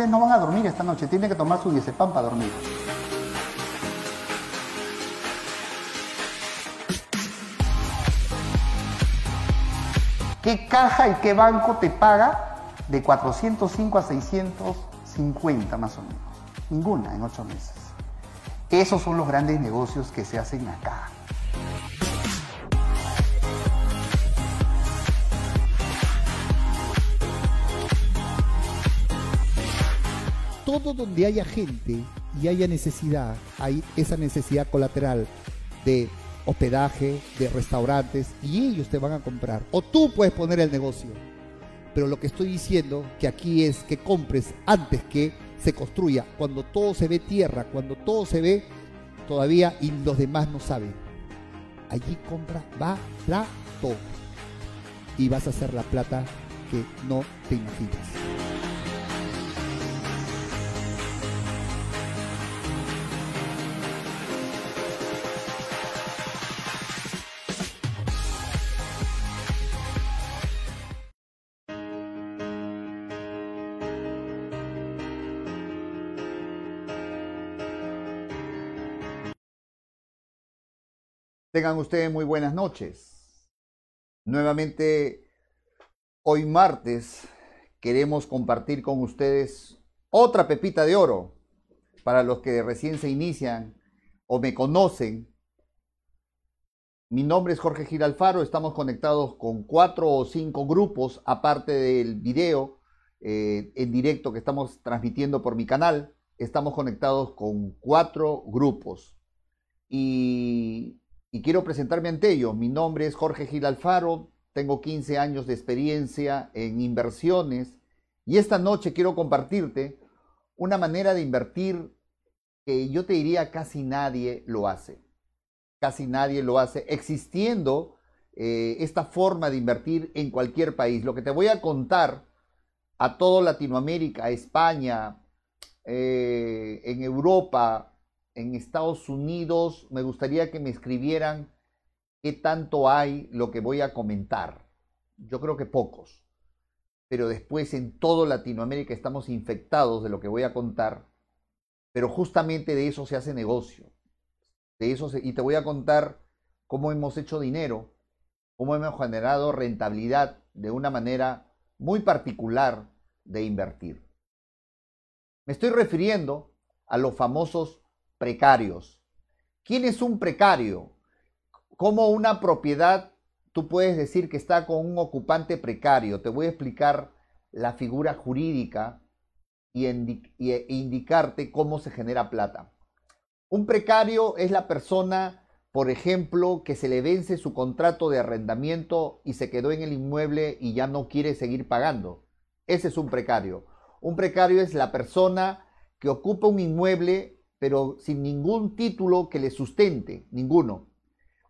Ustedes no van a dormir esta noche, tienen que tomar su diazepam para dormir. ¿Qué caja y qué banco te paga de 405 a 650 más o menos? Ninguna en ocho meses. Esos son los grandes negocios que se hacen acá. Todo donde haya gente y haya necesidad, hay esa necesidad colateral de hospedaje, de restaurantes, y ellos te van a comprar. O tú puedes poner el negocio. Pero lo que estoy diciendo que aquí es que compres antes que se construya, cuando todo se ve tierra, cuando todo se ve todavía y los demás no saben. Allí compra todo y vas a hacer la plata que no te imaginas. Tengan ustedes muy buenas noches. Nuevamente, hoy martes queremos compartir con ustedes otra pepita de oro para los que recién se inician o me conocen. Mi nombre es Jorge Giralfaro, estamos conectados con cuatro o cinco grupos, aparte del video eh, en directo que estamos transmitiendo por mi canal, estamos conectados con cuatro grupos. Y y quiero presentarme ante ellos. Mi nombre es Jorge Gil Alfaro, tengo 15 años de experiencia en inversiones y esta noche quiero compartirte una manera de invertir que yo te diría casi nadie lo hace. Casi nadie lo hace, existiendo eh, esta forma de invertir en cualquier país. Lo que te voy a contar a toda Latinoamérica, España, eh, en Europa, en Estados Unidos, me gustaría que me escribieran qué tanto hay lo que voy a comentar. Yo creo que pocos. Pero después en toda Latinoamérica estamos infectados de lo que voy a contar. Pero justamente de eso se hace negocio. De eso y te voy a contar cómo hemos hecho dinero, cómo hemos generado rentabilidad de una manera muy particular de invertir. Me estoy refiriendo a los famosos precarios. ¿Quién es un precario? ¿Cómo una propiedad tú puedes decir que está con un ocupante precario? Te voy a explicar la figura jurídica y, e indicarte cómo se genera plata. Un precario es la persona, por ejemplo, que se le vence su contrato de arrendamiento y se quedó en el inmueble y ya no quiere seguir pagando. Ese es un precario. Un precario es la persona que ocupa un inmueble pero sin ningún título que le sustente, ninguno.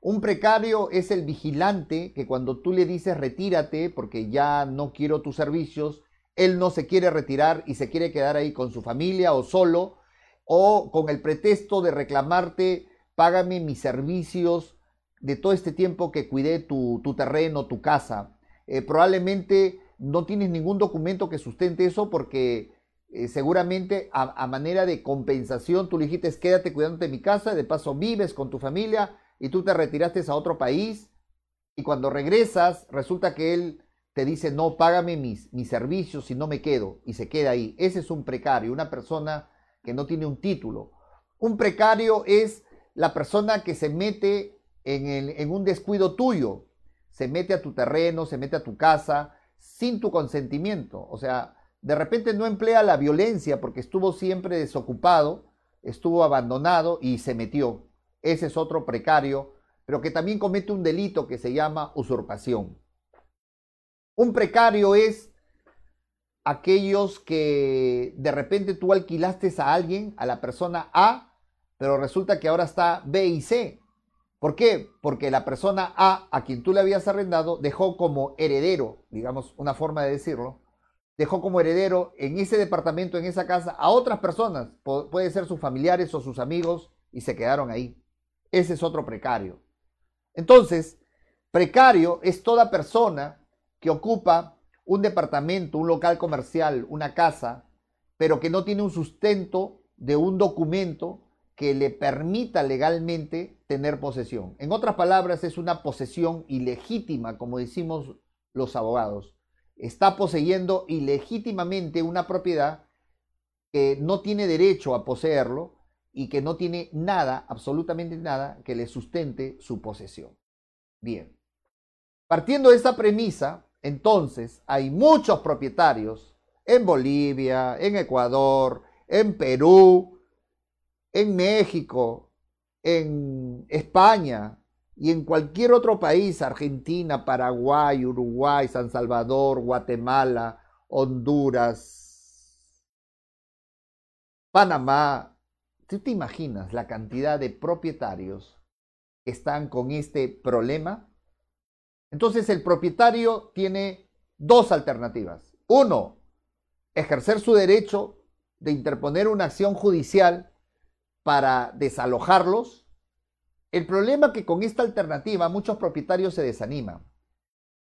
Un precario es el vigilante que cuando tú le dices retírate porque ya no quiero tus servicios, él no se quiere retirar y se quiere quedar ahí con su familia o solo, o con el pretexto de reclamarte, págame mis servicios de todo este tiempo que cuidé tu, terreno, tu casa. Eh, probablemente no tienes ningún documento que sustente eso porque eh, seguramente a, manera de compensación tú le dijiste quédate cuidando de mi casa, de paso vives con tu familia y tú te retiraste a otro país y cuando regresas resulta que él te dice no, págame mis, mis servicios y no me quedo y se queda ahí. Ese es un precario, una persona que no tiene un título. Un precario es la persona que se mete en, en un descuido tuyo, se mete a tu terreno, se mete a tu casa sin tu consentimiento. O sea, de repente no emplea la violencia porque estuvo siempre desocupado, estuvo abandonado y se metió. Ese es otro precario, pero que también comete un delito que se llama usurpación. Un precario es aquellos que de repente tú alquilaste a alguien, a la persona A, pero resulta que ahora está B y C. ¿Por qué? Porque la persona A, a quien tú le habías arrendado, dejó como heredero, digamos, una forma de decirlo, dejó como heredero en ese departamento, en esa casa, a otras personas, puede ser sus familiares o sus amigos, y se quedaron ahí. Ese es otro precario. Entonces, precario es toda persona que ocupa un departamento, un local comercial, una casa, pero que no tiene un sustento de un documento que le permita legalmente tener posesión. En otras palabras, es una posesión ilegítima, como decimos los abogados. Está poseyendo ilegítimamente una propiedad que no tiene derecho a poseerlo y que no tiene nada, absolutamente nada, que le sustente su posesión. Bien. Partiendo de esa premisa, entonces hay muchos propietarios en Bolivia, en Ecuador, en Perú, en México, en España y en cualquier otro país, Argentina, Paraguay, Uruguay, San Salvador, Guatemala, Honduras, Panamá. ¿Tú te imaginas la cantidad de propietarios que están con este problema? Entonces el propietario tiene dos alternativas. Uno, ejercer su derecho de interponer una acción judicial para desalojarlos. El problema es que con esta alternativa muchos propietarios se desaniman.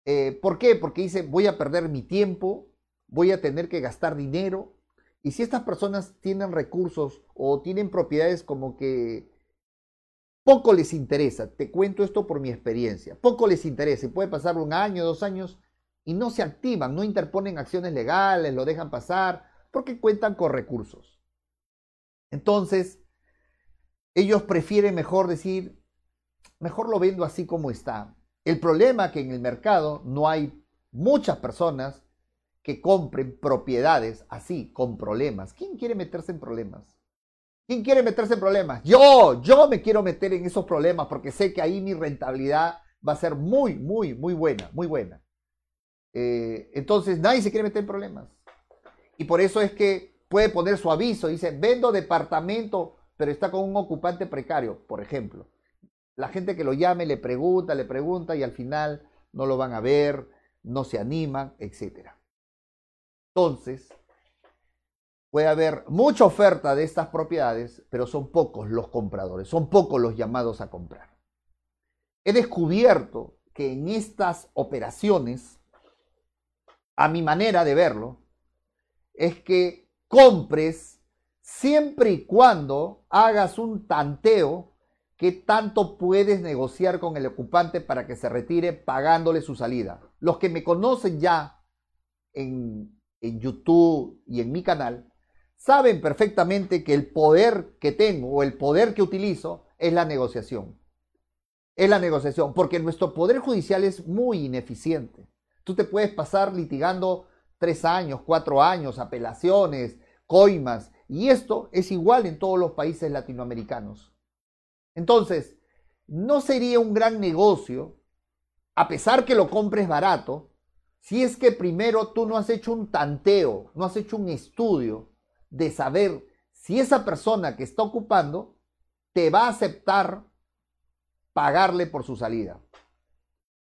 Eh, ¿Por qué? Porque dicen, voy a perder mi tiempo, voy a tener que gastar dinero. Y si estas personas tienen recursos o tienen propiedades como que poco les interesa, te cuento esto por mi experiencia, poco les interesa, y puede pasar un año, dos años, y no se activan, no interponen acciones legales, lo dejan pasar, porque cuentan con recursos. Entonces, ellos prefieren mejor decir, mejor lo vendo así como está. El problema es que en el mercado no hay muchas personas que compren propiedades así, con problemas. ¿Quién quiere meterse en problemas? ¿Quién quiere meterse en problemas? Yo, yo me quiero meter en esos problemas porque sé que ahí mi rentabilidad va a ser muy, muy, muy buena, muy buena. Eh, entonces nadie se quiere meter en problemas. Y por eso es que puede poner su aviso, dice, vendo departamento, pero está con un ocupante precario, por ejemplo. La gente que lo llame le pregunta, le pregunta y al final no lo van a ver, no se animan, etc. Entonces, puede haber mucha oferta de estas propiedades, pero son pocos los compradores, son pocos los llamados a comprar. He descubierto que en estas operaciones, a mi manera de verlo, es que compres siempre y cuando hagas un tanteo que tanto puedes negociar con el ocupante para que se retire pagándole su salida. Los que me conocen ya en, en YouTube y en mi canal, saben perfectamente que el poder que tengo o el poder que utilizo es la negociación. Es la negociación, porque nuestro poder judicial es muy ineficiente. Tú te puedes pasar litigando tres años, cuatro años, apelaciones, coimas, y esto es igual en todos los países latinoamericanos. Entonces, no sería un gran negocio, a pesar que lo compres barato, si es que primero tú no has hecho un tanteo, no has hecho un estudio de saber si esa persona que está ocupando te va a aceptar pagarle por su salida.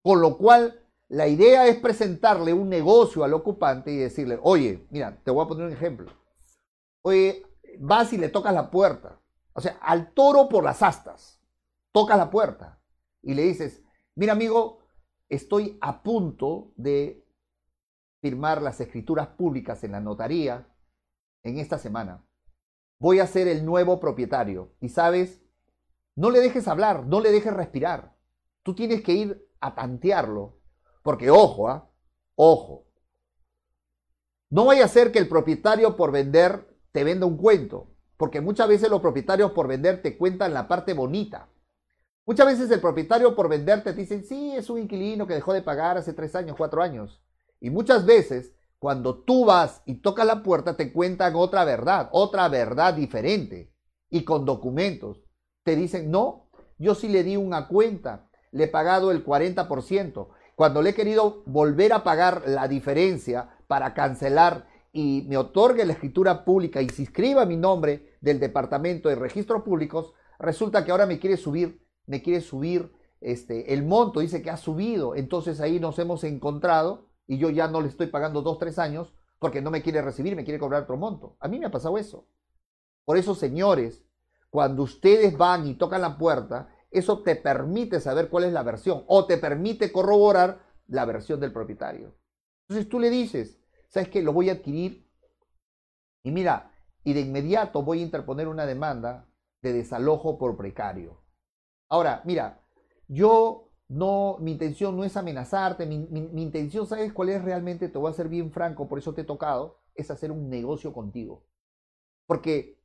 Con lo cual, la idea es presentarle un negocio al ocupante y decirle, oye, mira, te voy a poner un ejemplo. Oye, vas y le tocas la puerta. O sea, al toro por las astas. Tocas la puerta y le dices, mira amigo, estoy a punto de firmar las escrituras públicas en la notaría en esta semana. Voy a ser el nuevo propietario. Y sabes, no le dejes hablar, no le dejes respirar. Tú tienes que ir a tantearlo. Porque ojo, ¿ah? ojo. No vaya a ser que el propietario por vender te venda un cuento. Porque muchas veces los propietarios por vender te cuentan la parte bonita. Muchas veces el propietario por vender te dicen, sí, es un inquilino que dejó de pagar hace tres años, cuatro años. Y muchas veces cuando tú vas y tocas la puerta, te cuentan otra verdad, otra verdad diferente y con documentos. Te dicen, no, yo sí le di una cuenta, le he pagado el 40%. Cuando le he querido volver a pagar la diferencia para cancelar y me otorgue la escritura pública y se inscriba mi nombre del Departamento de Registros Públicos, resulta que ahora me quiere subir, me quiere subir este, el monto, dice que ha subido. Entonces ahí nos hemos encontrado y yo ya no le estoy pagando dos, tres años porque no me quiere recibir, me quiere cobrar otro monto. A mí me ha pasado eso. Por eso, señores, cuando ustedes van y tocan la puerta, eso te permite saber cuál es la versión o te permite corroborar la versión del propietario. Entonces tú le dices, ¿sabes qué? Lo voy a adquirir Y mira, y de inmediato voy a interponer una demanda de desalojo por precario. Ahora, mira, yo no, mi intención no es amenazarte, mi, mi, intención, ¿sabes cuál es realmente? Te voy a ser bien franco, por eso te he tocado, es hacer un negocio contigo. Porque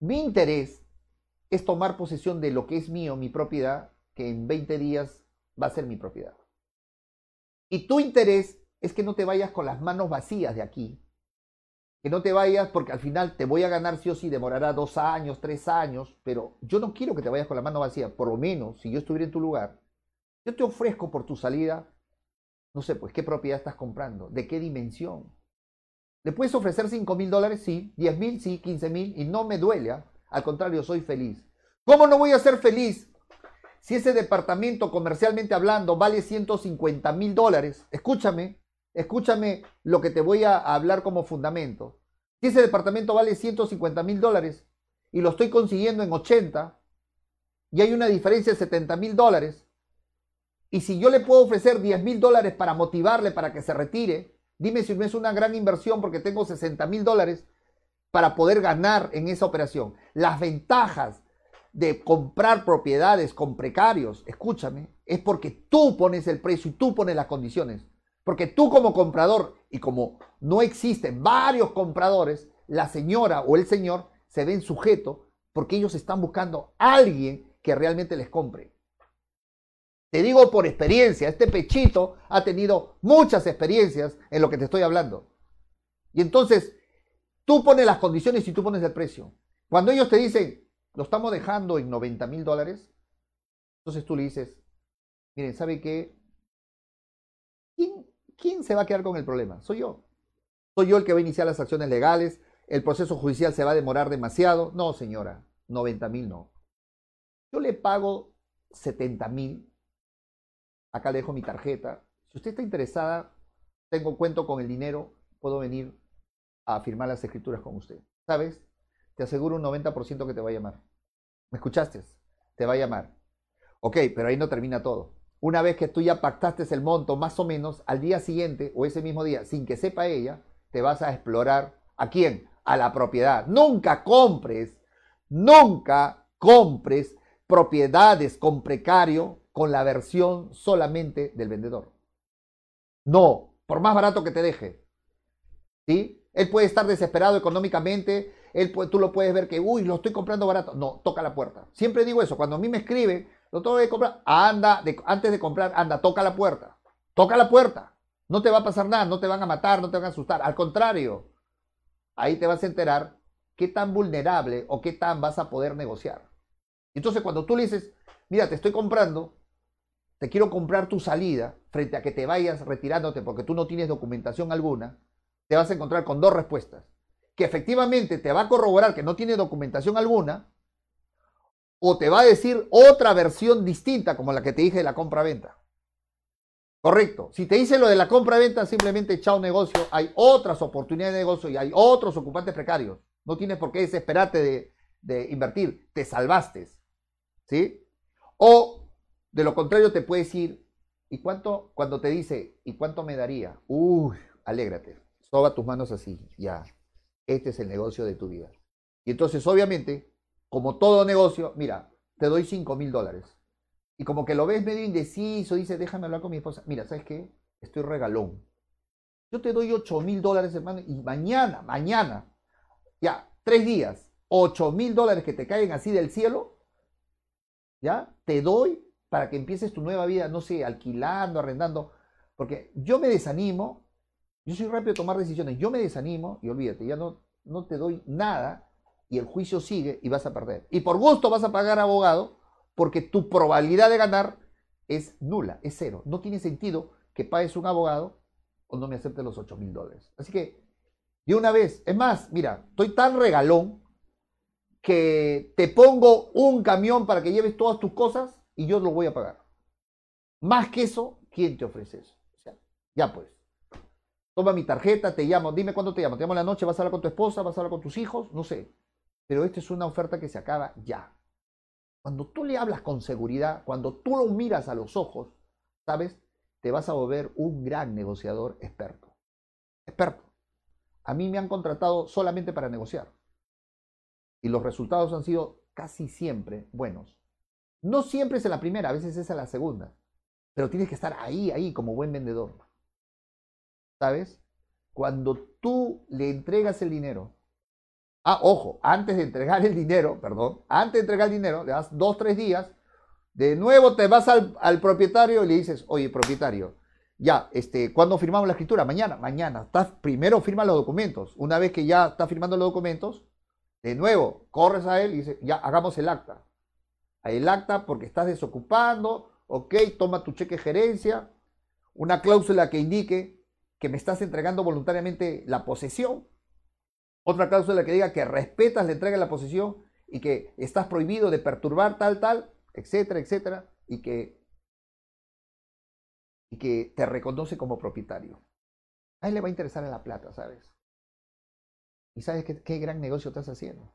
mi interés es tomar posesión de lo que es mío, mi propiedad, que en 20 días va a ser mi propiedad. Y tu interés es que no te vayas con las manos vacías de aquí. Que no te vayas porque al final te voy a ganar sí o sí, demorará dos años, tres años, pero yo no quiero que te vayas con la mano vacía. Por lo menos, si yo estuviera en tu lugar, yo te ofrezco por tu salida, no sé, pues, ¿qué propiedad estás comprando? ¿De qué dimensión? ¿Le puedes ofrecer 5 mil dólares? Sí. ¿10 mil? Sí. ¿15 mil? Y no me duele. ¿ah? Al contrario, soy feliz. ¿Cómo no voy a ser feliz si ese departamento comercialmente hablando vale 150 mil dólares? Escúchame, escúchame lo que te voy a hablar como fundamento. Si ese departamento vale 150 mil dólares y lo estoy consiguiendo en 80 y hay una diferencia de 70 mil dólares, y si yo le puedo ofrecer 10 mil dólares para motivarle para que se retire, dime si no es una gran inversión porque tengo 60 mil dólares para poder ganar en esa operación. Las ventajas de comprar propiedades con precarios, escúchame, es porque tú pones el precio y tú pones las condiciones. Porque tú como comprador, y como no existen varios compradores, la señora o el señor se ven sujeto porque ellos están buscando a alguien que realmente les compre. Te digo por experiencia, este pechito ha tenido muchas experiencias en lo que te estoy hablando. Y entonces, tú pones las condiciones y tú pones el precio. Cuando ellos te dicen, lo estamos dejando en 90 mil dólares, entonces tú le dices, miren, ¿sabe qué? ¿Quién, ¿Quién se va a quedar con el problema? Soy yo. Soy yo el que va a iniciar las acciones legales, el proceso judicial se va a demorar demasiado. No, señora, 90 mil no. Yo le pago 70 mil Acá le dejo mi tarjeta. Si usted está interesada, tengo cuento con el dinero, puedo venir a firmar las escrituras con usted. ¿Sabes? Te aseguro un 90% que te va a llamar. ¿Me escuchaste? Te va a llamar. Ok, pero ahí no termina todo. Una vez que tú ya pactaste el monto, más o menos, al día siguiente o ese mismo día, sin que sepa ella, te vas a explorar a quién? A la propiedad. Nunca compres, nunca compres propiedades con precario con la versión solamente del vendedor. No, por más barato que te deje. ¿Sí? Él puede estar desesperado económicamente, él tú lo puedes ver que, uy, lo estoy comprando barato. No, toca la puerta. Siempre digo eso, cuando a mí me escribe, lo tengo que comprar, anda, antes de comprar, anda, toca la puerta. Toca la puerta. No te va a pasar nada, no te van a matar, no te van a asustar. Al contrario, ahí te vas a enterar qué tan vulnerable o qué tan vas a poder negociar. Entonces, cuando tú le dices, mira, te estoy comprando, te quiero comprar tu salida frente a que te vayas retirándote porque tú no tienes documentación alguna, te vas a encontrar con dos respuestas. Que efectivamente te va a corroborar que no tiene documentación alguna, o te va a decir otra versión distinta como la que te dije de la compra-venta. Correcto. Si te dice lo de la compra-venta, simplemente chao negocio, hay otras oportunidades de negocio y hay otros ocupantes precarios. No tienes por qué desesperarte de, de invertir, te salvaste. ¿Sí? O de lo contrario, te puedes ir. ¿Y cuánto? Cuando te dice, ¿y cuánto me daría? Uy, alégrate. Soba tus manos así. Ya. Este es el negocio de tu vida. Y entonces, obviamente, como todo negocio, mira, te doy 5 mil dólares. Y como que lo ves medio indeciso, dice, déjame hablar con mi esposa. Mira, ¿sabes qué? Estoy regalón. Yo te doy 8 mil dólares, hermano, y mañana, mañana, ya, tres días, 8 mil dólares que te caen así del cielo, ya, te doy para que empieces tu nueva vida, no sé, alquilando, arrendando. Porque yo me desanimo, yo soy rápido a tomar decisiones, yo me desanimo y olvídate, ya no, no te doy nada y el juicio sigue y vas a perder. Y por gusto vas a pagar abogado porque tu probabilidad de ganar es nula, es cero. No tiene sentido que pagues un abogado o no me acepte los 8 mil dólares. Así que, de una vez, es más, mira, estoy tan regalón que te pongo un camión para que lleves todas tus cosas y yo lo voy a pagar. Más que eso, ¿quién te ofrece eso? O sea, ya pues. Toma mi tarjeta, te llamo, dime cuándo te llamo. Te llamo en la noche, vas a hablar con tu esposa, vas a hablar con tus hijos, no sé. Pero esta es una oferta que se acaba ya. Cuando tú le hablas con seguridad, cuando tú lo miras a los ojos, ¿sabes? Te vas a volver un gran negociador experto. Experto. a mí me han contratado solamente para negociar. Y los resultados han sido casi siempre buenos. No siempre es en la primera, a veces es en la segunda. Pero tienes que estar ahí, ahí, como buen vendedor. ¿Sabes? Cuando tú le entregas el dinero. Ah, ojo, antes de entregar el dinero, perdón, antes de entregar el dinero, le das dos, tres días. De nuevo te vas al, propietario y le dices, oye, propietario, ya, este, ¿cuándo firmamos la escritura? Mañana, mañana. Primero firma los documentos. Una vez que ya está firmando los documentos, de nuevo, corres a él y dices, ya, hagamos el acta. El acta porque estás desocupando, ok, toma tu cheque de gerencia, una cláusula que indique que me estás entregando voluntariamente la posesión, otra cláusula que diga que respetas la entrega de la posesión y que estás prohibido de perturbar tal, tal, etcétera, etcétera, y que, y que te reconoce como propietario. A él le va a interesar en la plata, ¿sabes? ¿Y sabes qué, gran negocio estás haciendo?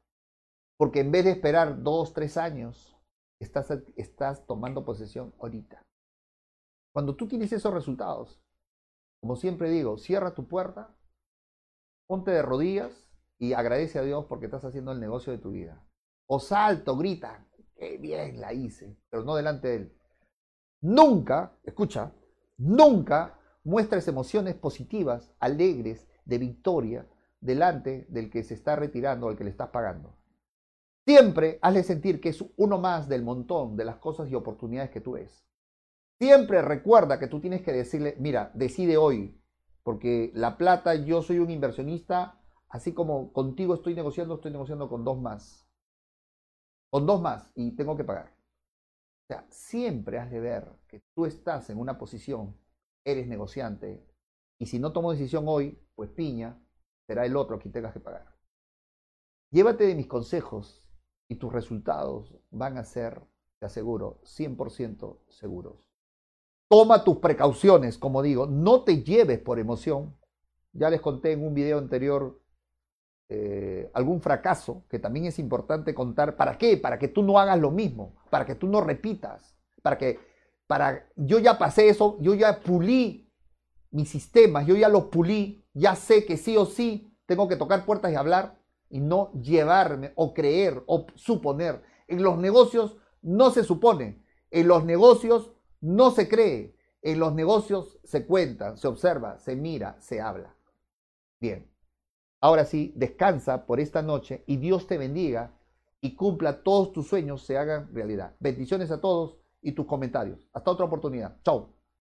Porque en vez de esperar dos, tres años, estás, estás tomando posesión ahorita. Cuando tú tienes esos resultados, como siempre digo, cierra tu puerta, ponte de rodillas y agradece a Dios porque estás haciendo el negocio de tu vida. O salto, grita, qué bien la hice, pero no delante de Él. Nunca, escucha, nunca muestres emociones positivas, alegres, de victoria, delante del que se está retirando, al que le estás pagando. Siempre hazle sentir que es uno más del montón de las cosas y oportunidades que tú ves. Siempre recuerda que tú tienes que decirle, mira, decide hoy, porque la plata, yo soy un inversionista, así como contigo estoy negociando, estoy negociando con dos más. Con dos más y tengo que pagar. O sea, siempre has de ver que tú estás en una posición, eres negociante, y si no tomo decisión hoy, pues piña, será el otro quien tengas que pagar. Llévate de mis consejos y tus resultados van a ser, te aseguro, 100% seguros. Toma tus precauciones, como digo, no te lleves por emoción. Ya les conté en un video anterior eh, algún fracaso que también es importante contar. ¿Para qué? Para que tú no hagas lo mismo, para que tú no repitas, para que, para, yo ya pasé eso, yo ya pulí mis sistemas, yo ya los pulí, ya sé que sí o sí tengo que tocar puertas y hablar y no llevarme o creer o suponer. En los negocios no se supone, en los negocios no se cree, en los negocios se cuenta, se observa, se mira, se habla. Bien, ahora sí, descansa por esta noche y Dios te bendiga y cumpla todos tus sueños, se hagan realidad. Bendiciones a todos y tus comentarios. Hasta otra oportunidad. Chao.